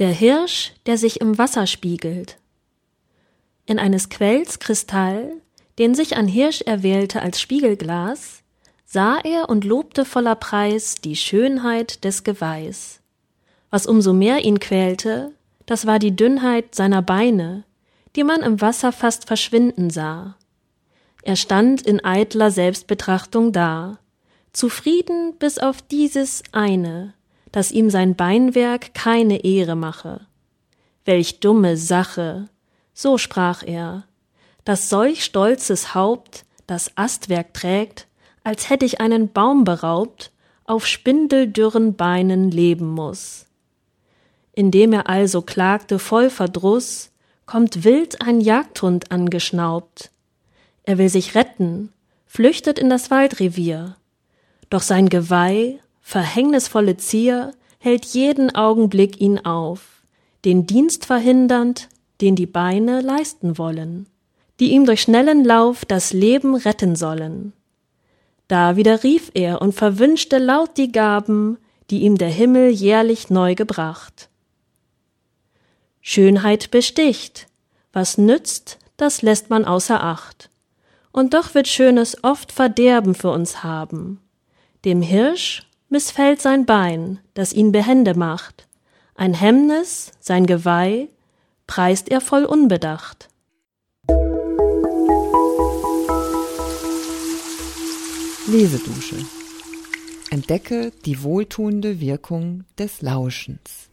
Der Hirsch, der sich im Wasser spiegelt. In eines Quells Kristall, den sich ein Hirsch erwählte als Spiegelglas, sah er und lobte voller Preis die Schönheit des Geweihs. Was umso mehr ihn quälte, das war die Dünnheit seiner Beine, die man im Wasser fast verschwinden sah. Er stand in eitler Selbstbetrachtung da, zufrieden bis auf dieses eine, dass ihm sein Beinwerk keine Ehre mache. Welch dumme Sache, so sprach er, dass solch stolzes Haupt das Astwerk trägt, als hätt ich einen Baum beraubt, auf spindeldürren Beinen leben muss. Indem er also klagte voll Verdruß, kommt wild ein Jagdhund angeschnaubt. Er will sich retten, flüchtet in das Waldrevier, doch sein Geweih verhängnisvolle Zier hält jeden Augenblick ihn auf, den Dienst verhindernd, den die Beine leisten wollen, die ihm durch schnellen Lauf das Leben retten sollen. Da widerrief er und verwünschte laut die Gaben, die ihm der Himmel jährlich neu gebracht. Schönheit besticht, was nützt, das lässt man außer Acht. Und doch wird Schönes oft Verderben für uns haben. Dem Hirsch missfällt sein Bein, das ihn behende macht. Ein Hemmnis, sein Geweih, preist er voll Unbedacht. Lesedusche. Entdecke die wohltuende Wirkung des Lauschens.